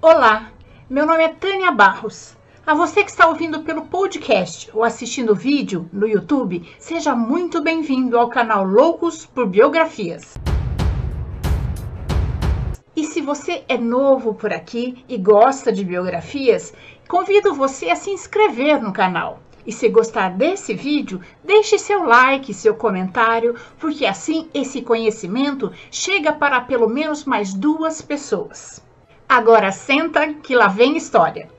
Olá, meu nome é Tânia Barros. A você que está ouvindo pelo podcast ou assistindo vídeo no YouTube, seja muito bem-vindo ao canal Loucos por Biografias. E se você é novo por aqui e gosta de biografias, convido você a se inscrever no canal. E se gostar desse vídeo, deixe seu like, seu comentário, porque assim esse conhecimento chega para pelo menos mais duas pessoas. Agora senta que lá vem história.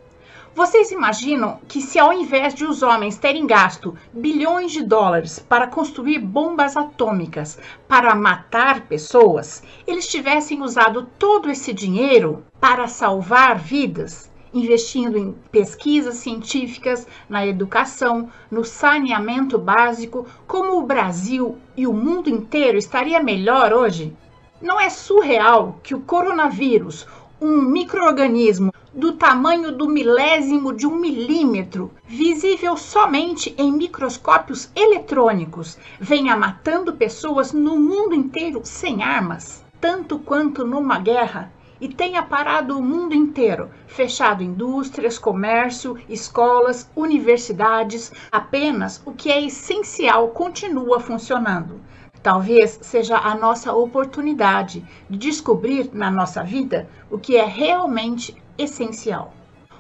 Vocês imaginam que se ao invés de os homens terem gasto bilhões de dólares para construir bombas atômicas para matar pessoas, eles tivessem usado todo esse dinheiro para salvar vidas, investindo em pesquisas científicas, na educação, no saneamento básico, como o Brasil e o mundo inteiro estaria melhor hoje? Não é surreal que o coronavírus, um microorganismo do tamanho do milésimo de um milímetro, visível somente em microscópios eletrônicos, venha matando pessoas no mundo inteiro sem armas, tanto quanto numa guerra, e tenha parado o mundo inteiro, fechado indústrias, comércio, escolas, universidades, apenas o que é essencial continua funcionando. Talvez seja a nossa oportunidade de descobrir na nossa vida o que é realmente essencial.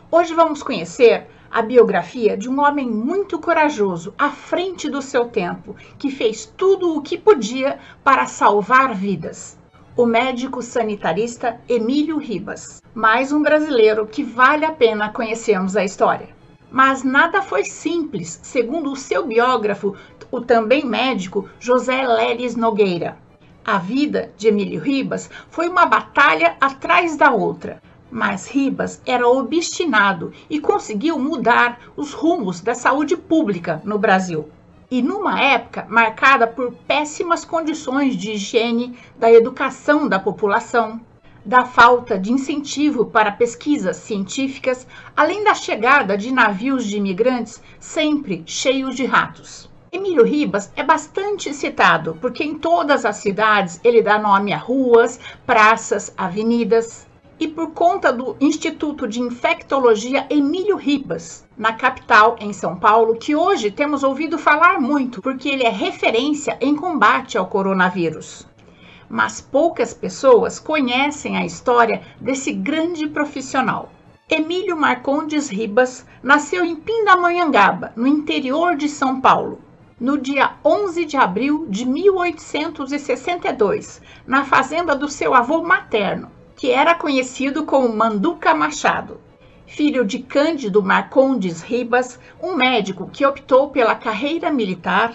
Hoje vamos conhecer a biografia de um homem muito corajoso, à frente do seu tempo, que fez tudo o que podia para salvar vidas. O médico sanitarista Emílio Ribas, mais um brasileiro que vale a pena conhecermos a história. Mas nada foi simples, segundo o seu biógrafo, o também médico José Leles Nogueira. A vida de Emílio Ribas foi uma batalha atrás da outra, mas Ribas era obstinado e conseguiu mudar os rumos da saúde pública no Brasil. E numa época marcada por péssimas condições de higiene, da educação da população, da falta de incentivo para pesquisas científicas, além da chegada de navios de imigrantes sempre cheios de ratos. Emílio Ribas é bastante citado porque em todas as cidades ele dá nome a ruas, praças, avenidas. E por conta do Instituto de Infectologia Emílio Ribas, na capital, em São Paulo, que hoje temos ouvido falar muito, porque ele é referência em combate ao coronavírus mas poucas pessoas conhecem a história desse grande profissional. Emílio Marcondes Ribas nasceu em Pindamonhangaba, no interior de São Paulo, no dia 11 de abril de 1862, na fazenda do seu avô materno, que era conhecido como Manduca Machado. Filho de Cândido Marcondes Ribas, um médico que optou pela carreira militar,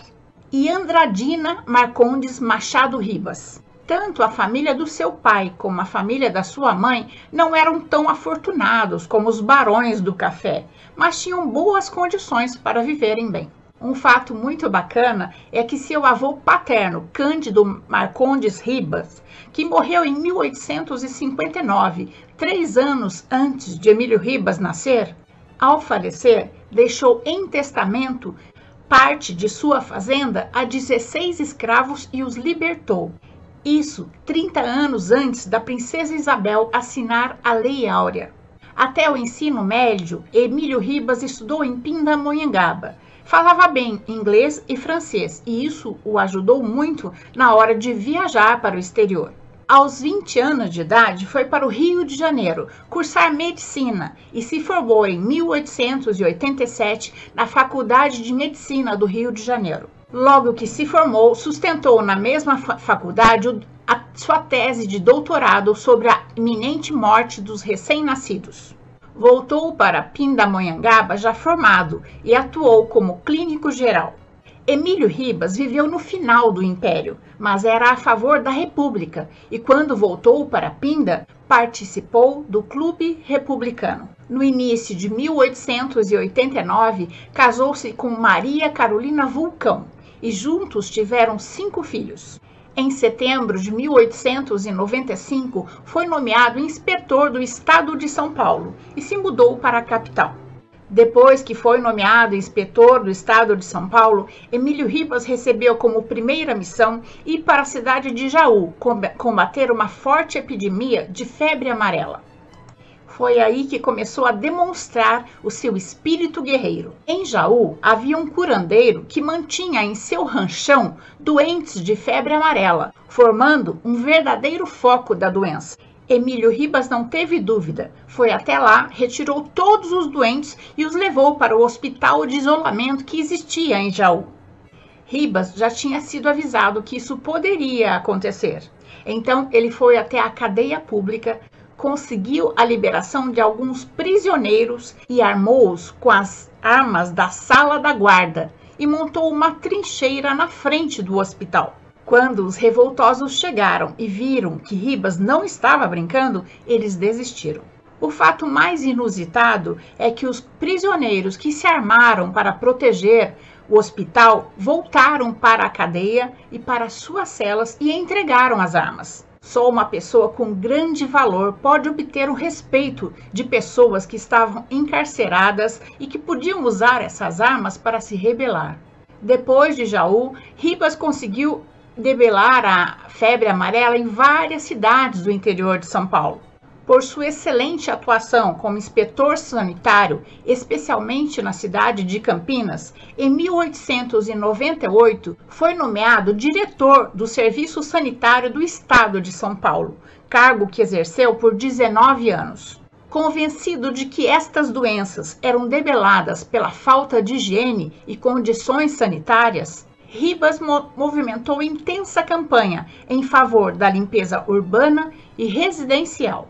e Andradina Marcondes Machado Ribas, tanto a família do seu pai como a família da sua mãe não eram tão afortunados como os barões do café, mas tinham boas condições para viverem bem. Um fato muito bacana é que seu avô paterno, Cândido Marcondes Ribas, que morreu em 1859, três anos antes de Emílio Ribas nascer, ao falecer, deixou em testamento parte de sua fazenda a 16 escravos e os libertou. Isso 30 anos antes da princesa Isabel assinar a Lei Áurea. Até o ensino médio, Emílio Ribas estudou em Pindamonhangaba. Falava bem inglês e francês, e isso o ajudou muito na hora de viajar para o exterior. Aos 20 anos de idade, foi para o Rio de Janeiro cursar medicina e se formou em 1887 na Faculdade de Medicina do Rio de Janeiro. Logo que se formou, sustentou na mesma faculdade a sua tese de doutorado sobre a iminente morte dos recém-nascidos. Voltou para Pindamonhangaba já formado e atuou como clínico geral. Emílio Ribas viveu no final do Império, mas era a favor da República e, quando voltou para Pinda, participou do Clube Republicano. No início de 1889, casou-se com Maria Carolina Vulcão, e juntos tiveram cinco filhos. Em setembro de 1895, foi nomeado inspetor do Estado de São Paulo e se mudou para a capital. Depois que foi nomeado inspetor do Estado de São Paulo, Emílio Ribas recebeu como primeira missão ir para a cidade de Jaú combater uma forte epidemia de febre amarela. Foi aí que começou a demonstrar o seu espírito guerreiro. Em Jaú havia um curandeiro que mantinha em seu ranchão doentes de febre amarela, formando um verdadeiro foco da doença. Emílio Ribas não teve dúvida. Foi até lá, retirou todos os doentes e os levou para o hospital de isolamento que existia em Jaú. Ribas já tinha sido avisado que isso poderia acontecer. Então ele foi até a cadeia pública, conseguiu a liberação de alguns prisioneiros e armou-os com as armas da sala da guarda e montou uma trincheira na frente do hospital. Quando os revoltosos chegaram e viram que Ribas não estava brincando, eles desistiram. O fato mais inusitado é que os prisioneiros que se armaram para proteger o hospital voltaram para a cadeia e para suas celas e entregaram as armas. Só uma pessoa com grande valor pode obter o respeito de pessoas que estavam encarceradas e que podiam usar essas armas para se rebelar. Depois de Jaú, Ribas conseguiu debelar a febre amarela em várias cidades do interior de São Paulo. Por sua excelente atuação como inspetor sanitário, especialmente na cidade de Campinas, em 1898 foi nomeado diretor do Serviço Sanitário do Estado de São Paulo, cargo que exerceu por 19 anos. Convencido de que estas doenças eram debeladas pela falta de higiene e condições sanitárias, Ribas movimentou intensa campanha em favor da limpeza urbana e residencial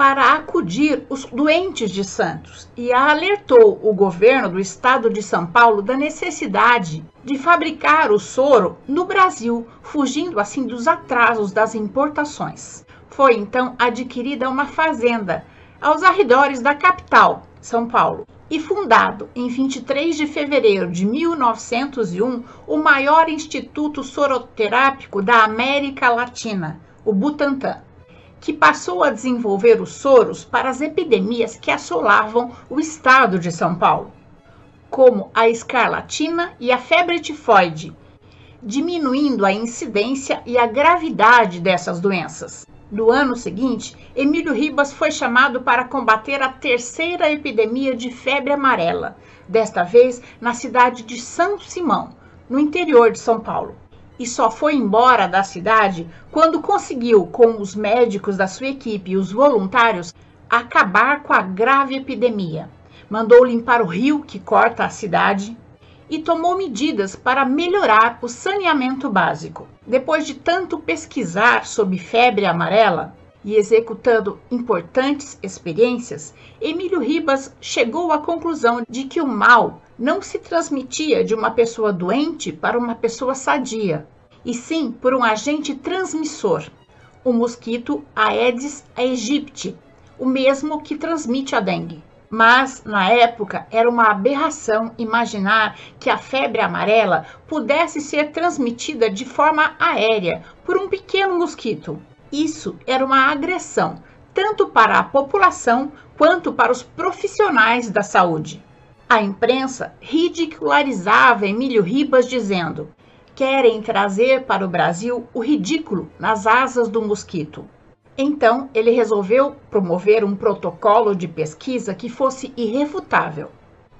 para acudir os doentes de Santos e alertou o governo do estado de São Paulo da necessidade de fabricar o soro no Brasil, fugindo assim dos atrasos das importações. Foi então adquirida uma fazenda aos arredores da capital, São Paulo, e fundado em 23 de fevereiro de 1901 o maior instituto soroterápico da América Latina, o Butantan, que passou a desenvolver os soros para as epidemias que assolavam o estado de São Paulo, como a escarlatina e a febre tifoide, diminuindo a incidência e a gravidade dessas doenças. No ano seguinte, Emílio Ribas foi chamado para combater a terceira epidemia de febre amarela, desta vez na cidade de São Simão, no interior de São Paulo. E só foi embora da cidade quando conseguiu, com os médicos da sua equipe e os voluntários, acabar com a grave epidemia. Mandou limpar o rio que corta a cidade, e tomou medidas para melhorar o saneamento básico. Depois de tanto pesquisar sobre febre amarela e executando importantes experiências, Emílio Ribas chegou à conclusão de que o mal não se transmitia de uma pessoa doente para uma pessoa sadia, e sim por um agente transmissor, o mosquito Aedes aegypti, o mesmo que transmite a dengue. Mas, na época, era uma aberração imaginar que a febre amarela pudesse ser transmitida de forma aérea por um pequeno mosquito. Isso era uma agressão, tanto para a população quanto para os profissionais da saúde. A imprensa ridicularizava Emílio Ribas dizendo: querem trazer para o Brasil o ridículo nas asas do mosquito. Então, ele resolveu promover um protocolo de pesquisa que fosse irrefutável.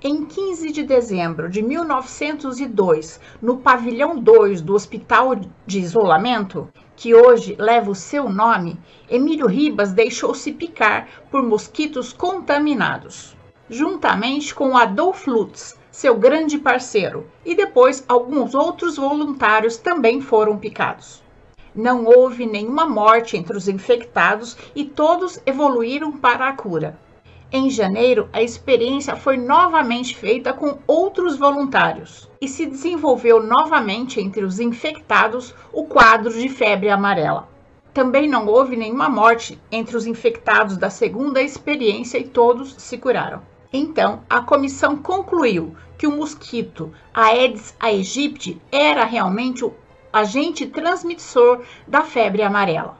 Em 15 de dezembro de 1902, no pavilhão 2 do Hospital de Isolamento, que hoje leva o seu nome, Emílio Ribas deixou-se picar por mosquitos contaminados, juntamente com Adolf Lutz, seu grande parceiro, e depois alguns outros voluntários também foram picados. Não houve nenhuma morte entre os infectados e todos evoluíram para a cura. Em janeiro, a experiência foi novamente feita com outros voluntários e se desenvolveu novamente entre os infectados o quadro de febre amarela. Também não houve nenhuma morte entre os infectados da segunda experiência e todos se curaram. Então, a comissão concluiu que o mosquito Aedes aegypti era realmente o agente transmissor da febre amarela.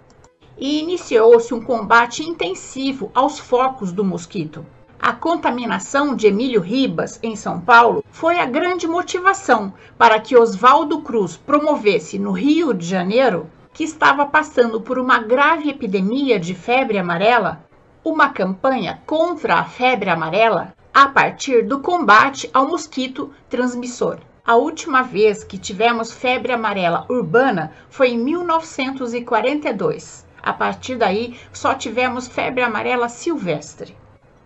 E iniciou-se um combate intensivo aos focos do mosquito. A contaminação de Emílio Ribas, em São Paulo, foi a grande motivação para que Oswaldo Cruz promovesse no Rio de Janeiro, que estava passando por uma grave epidemia de febre amarela, uma campanha contra a febre amarela a partir do combate ao mosquito transmissor. A última vez que tivemos febre amarela urbana foi em 1942. A partir daí, só tivemos febre amarela silvestre.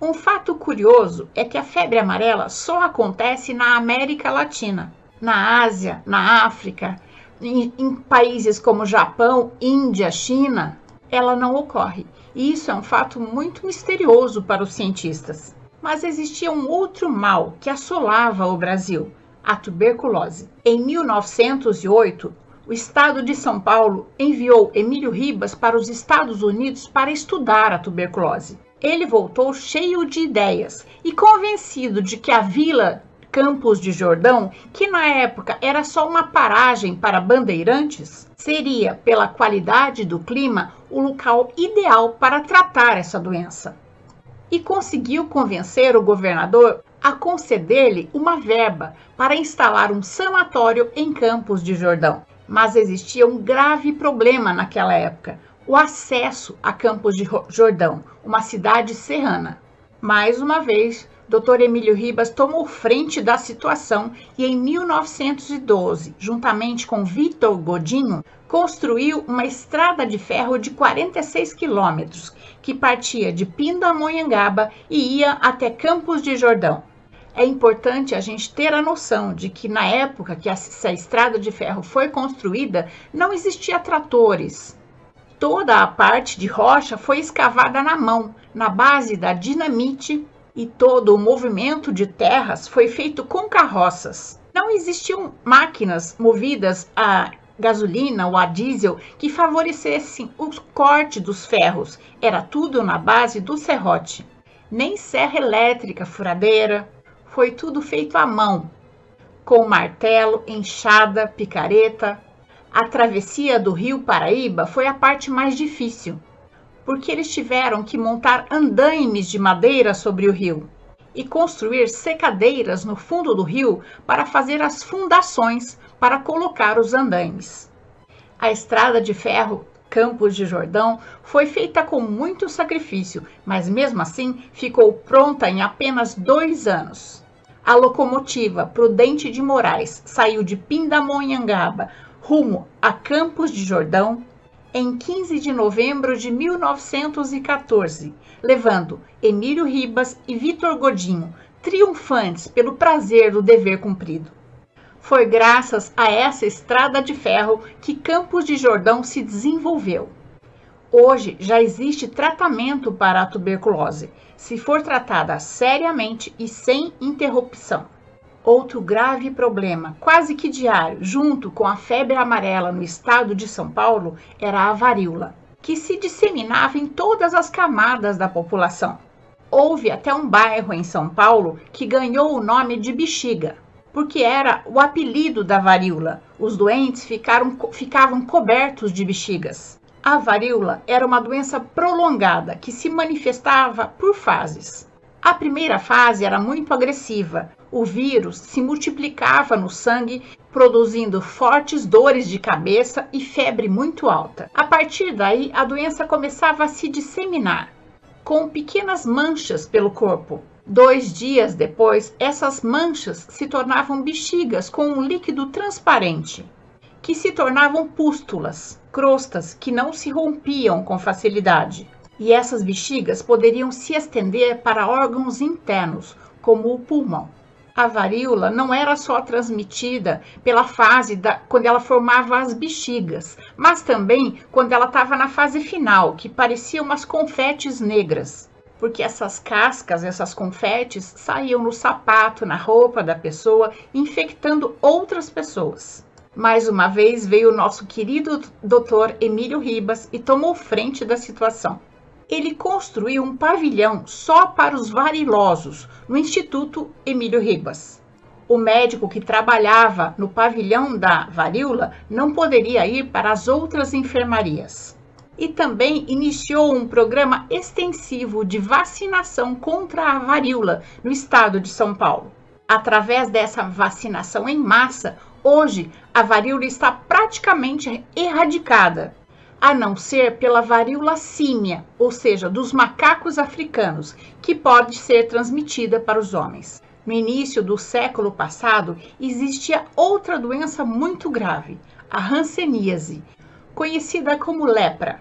Um fato curioso é que a febre amarela só acontece na América Latina, na Ásia, na África, em, em países como Japão, Índia, China, ela não ocorre. E isso é um fato muito misterioso para os cientistas. Mas existia um outro mal que assolava o Brasil, a tuberculose. Em 1908, o estado de São Paulo enviou Emílio Ribas para os Estados Unidos para estudar a tuberculose. Ele voltou cheio de ideias e convencido de que a vila Campos de Jordão, que na época era só uma paragem para bandeirantes, seria, pela qualidade do clima, o local ideal para tratar essa doença. E conseguiu convencer o governador a conceder-lhe uma verba para instalar um sanatório em Campos de Jordão. Mas existia um grave problema naquela época: o acesso a Campos de Jordão, uma cidade serrana. Mais uma vez, Dr. Emílio Ribas tomou frente da situação e, em 1912, juntamente com Vitor Godinho, construiu uma estrada de ferro de 46 quilômetros, que partia de Pindamonhangaba e ia até Campos de Jordão. É importante a gente ter a noção de que na época que essa estrada de ferro foi construída, não existia tratores. Toda a parte de rocha foi escavada na mão, na base da dinamite e todo o movimento de terras foi feito com carroças. Não existiam máquinas movidas a gasolina ou a diesel que favorecessem o corte dos ferros. Era tudo na base do serrote. Nem serra elétrica, furadeira. Foi tudo feito à mão, com martelo, enxada, picareta. A travessia do rio Paraíba foi a parte mais difícil porque eles tiveram que montar andaimes de madeira sobre o rio e construir secadeiras no fundo do rio para fazer as fundações para colocar os andaimes. A estrada de ferro Campos de Jordão foi feita com muito sacrifício, mas mesmo assim ficou pronta em apenas dois anos. A locomotiva Prudente de Moraes saiu de Pindamonhangaba rumo a Campos de Jordão em 15 de novembro de 1914, levando Emílio Ribas e Vitor Godinho, triunfantes pelo prazer do dever cumprido. Foi graças a essa estrada de ferro que Campos de Jordão se desenvolveu. Hoje já existe tratamento para a tuberculose, se for tratada seriamente e sem interrupção. Outro grave problema, quase que diário, junto com a febre amarela no estado de São Paulo, era a varíola, que se disseminava em todas as camadas da população. Houve até um bairro em São Paulo que ganhou o nome de Bexiga, porque era o apelido da varíola. Os doentes ficaram, ficavam cobertos de bexigas. A varíola era uma doença prolongada que se manifestava por fases. A primeira fase era muito agressiva, o vírus se multiplicava no sangue, produzindo fortes dores de cabeça e febre muito alta. A partir daí, a doença começava a se disseminar, com pequenas manchas pelo corpo. Dois dias depois, essas manchas se tornavam bexigas com um líquido transparente, que se tornavam pústulas, crostas que não se rompiam com facilidade. E essas bexigas poderiam se estender para órgãos internos, como o pulmão a varíola não era só transmitida pela fase da, quando ela formava as bexigas, mas também quando ela estava na fase final, que pareciam umas confetes negras, porque essas cascas, essas confetes saíam no sapato, na roupa da pessoa, infectando outras pessoas. Mais uma vez veio o nosso querido Dr. Emílio Ribas e tomou frente da situação ele construiu um pavilhão só para os varilosos no Instituto Emílio Ribas. O médico que trabalhava no pavilhão da varíola não poderia ir para as outras enfermarias. E também iniciou um programa extensivo de vacinação contra a varíola no estado de São Paulo. Através dessa vacinação em massa, hoje a varíola está praticamente erradicada a não ser pela varíola símia, ou seja, dos macacos africanos, que pode ser transmitida para os homens. No início do século passado, existia outra doença muito grave, a hanseníase, conhecida como lepra.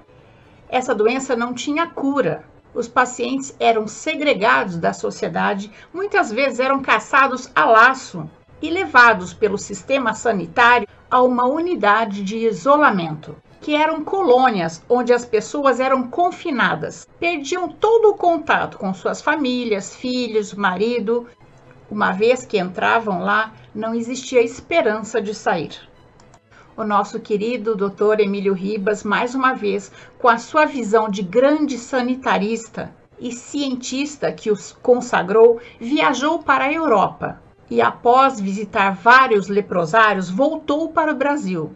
Essa doença não tinha cura. Os pacientes eram segregados da sociedade, muitas vezes eram caçados a laço e levados pelo sistema sanitário a uma unidade de isolamento, que eram colônias onde as pessoas eram confinadas, perdiam todo o contato com suas famílias, filhos, marido. Uma vez que entravam lá, não existia esperança de sair. O nosso querido Dr. Emílio Ribas, mais uma vez, com a sua visão de grande sanitarista e cientista que os consagrou, viajou para a Europa e, após visitar vários leprosários, voltou para o Brasil,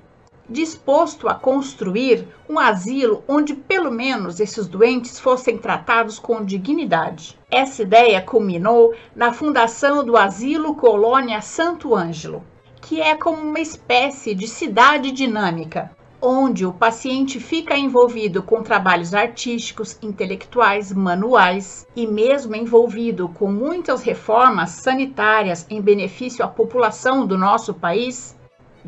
disposto a construir um asilo onde pelo menos esses doentes fossem tratados com dignidade. Essa ideia culminou na fundação do Asilo Colônia Santo Ângelo, que é como uma espécie de cidade dinâmica, onde o paciente fica envolvido com trabalhos artísticos, intelectuais, manuais e mesmo envolvido com muitas reformas sanitárias em benefício à população do nosso país,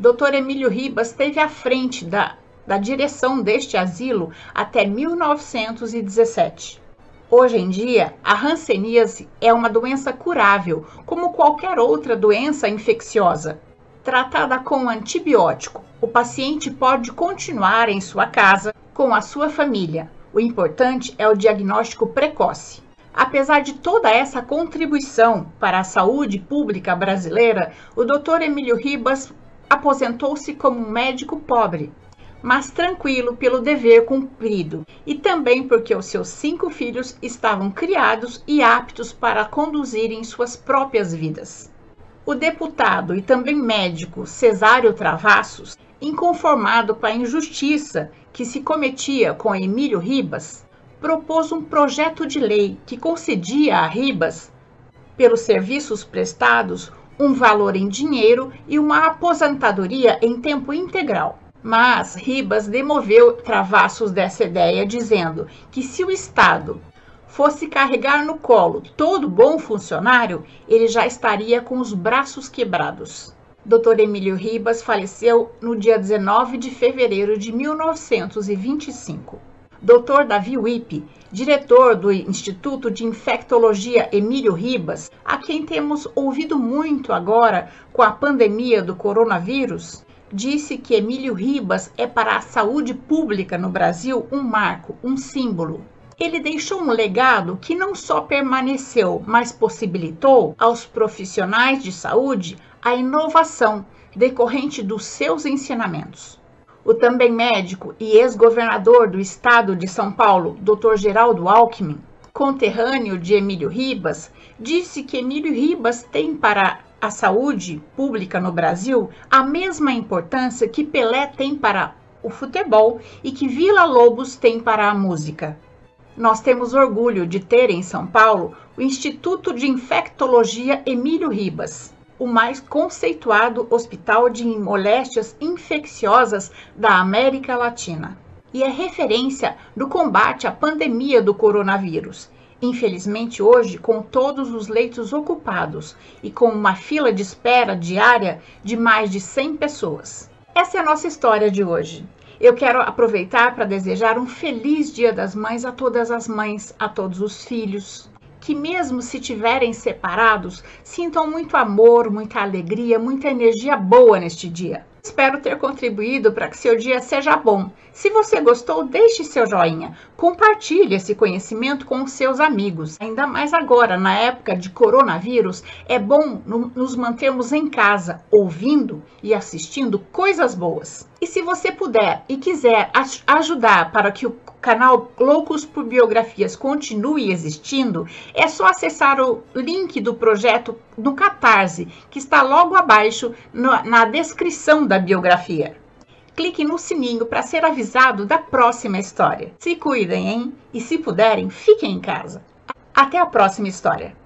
Dr. Emílio Ribas esteve à frente da, da direção deste asilo até 1917. Hoje em dia, a hanseníase é uma doença curável, como qualquer outra doença infecciosa, tratada com antibiótico o paciente pode continuar em sua casa com a sua família. O importante é o diagnóstico precoce. Apesar de toda essa contribuição para a saúde pública brasileira, o Dr. Emílio Ribas aposentou-se como um médico pobre, mas tranquilo pelo dever cumprido e também porque os seus cinco filhos estavam criados e aptos para conduzirem suas próprias vidas. O deputado e também médico Cesário Travassos inconformado com a injustiça que se cometia com Emílio Ribas, propôs um projeto de lei que concedia a Ribas, pelos serviços prestados, um valor em dinheiro e uma aposentadoria em tempo integral. Mas Ribas demoveu travassos dessa ideia, dizendo que se o Estado fosse carregar no colo todo bom funcionário, ele já estaria com os braços quebrados. Dr. Emílio Ribas faleceu no dia 19 de fevereiro de 1925. Dr. Davi Wippe, diretor do Instituto de Infectologia Emílio Ribas, a quem temos ouvido muito agora com a pandemia do coronavírus, disse que Emílio Ribas é para a saúde pública no Brasil um marco, um símbolo. Ele deixou um legado que não só permaneceu, mas possibilitou aos profissionais de saúde a inovação decorrente dos seus ensinamentos. O também médico e ex-governador do estado de São Paulo, Dr. Geraldo Alckmin, conterrâneo de Emílio Ribas, disse que Emílio Ribas tem para a saúde pública no Brasil a mesma importância que Pelé tem para o futebol e que Vila Lobos tem para a música. Nós temos orgulho de ter em São Paulo o Instituto de Infectologia Emílio Ribas, o mais conceituado hospital de moléstias infecciosas da América Latina e é referência do combate à pandemia do coronavírus. Infelizmente, hoje, com todos os leitos ocupados e com uma fila de espera diária de mais de 100 pessoas. Essa é a nossa história de hoje. Eu quero aproveitar para desejar um feliz Dia das Mães a todas as mães, a todos os filhos, que, mesmo se tiverem separados, sintam muito amor, muita alegria, muita energia boa neste dia. Espero ter contribuído para que seu dia seja bom. Se você gostou, deixe seu joinha. Compartilhe esse conhecimento com os seus amigos. Ainda mais agora, na época de coronavírus, é bom nos mantermos em casa, ouvindo e assistindo coisas boas. E se você puder e quiser ajudar para que o canal Loucos por Biografias continue existindo, é só acessar o link do projeto no Catarse, que está logo abaixo na descrição da biografia. Clique no sininho para ser avisado da próxima história. Se cuidem, hein? E se puderem, fiquem em casa. Até a próxima história.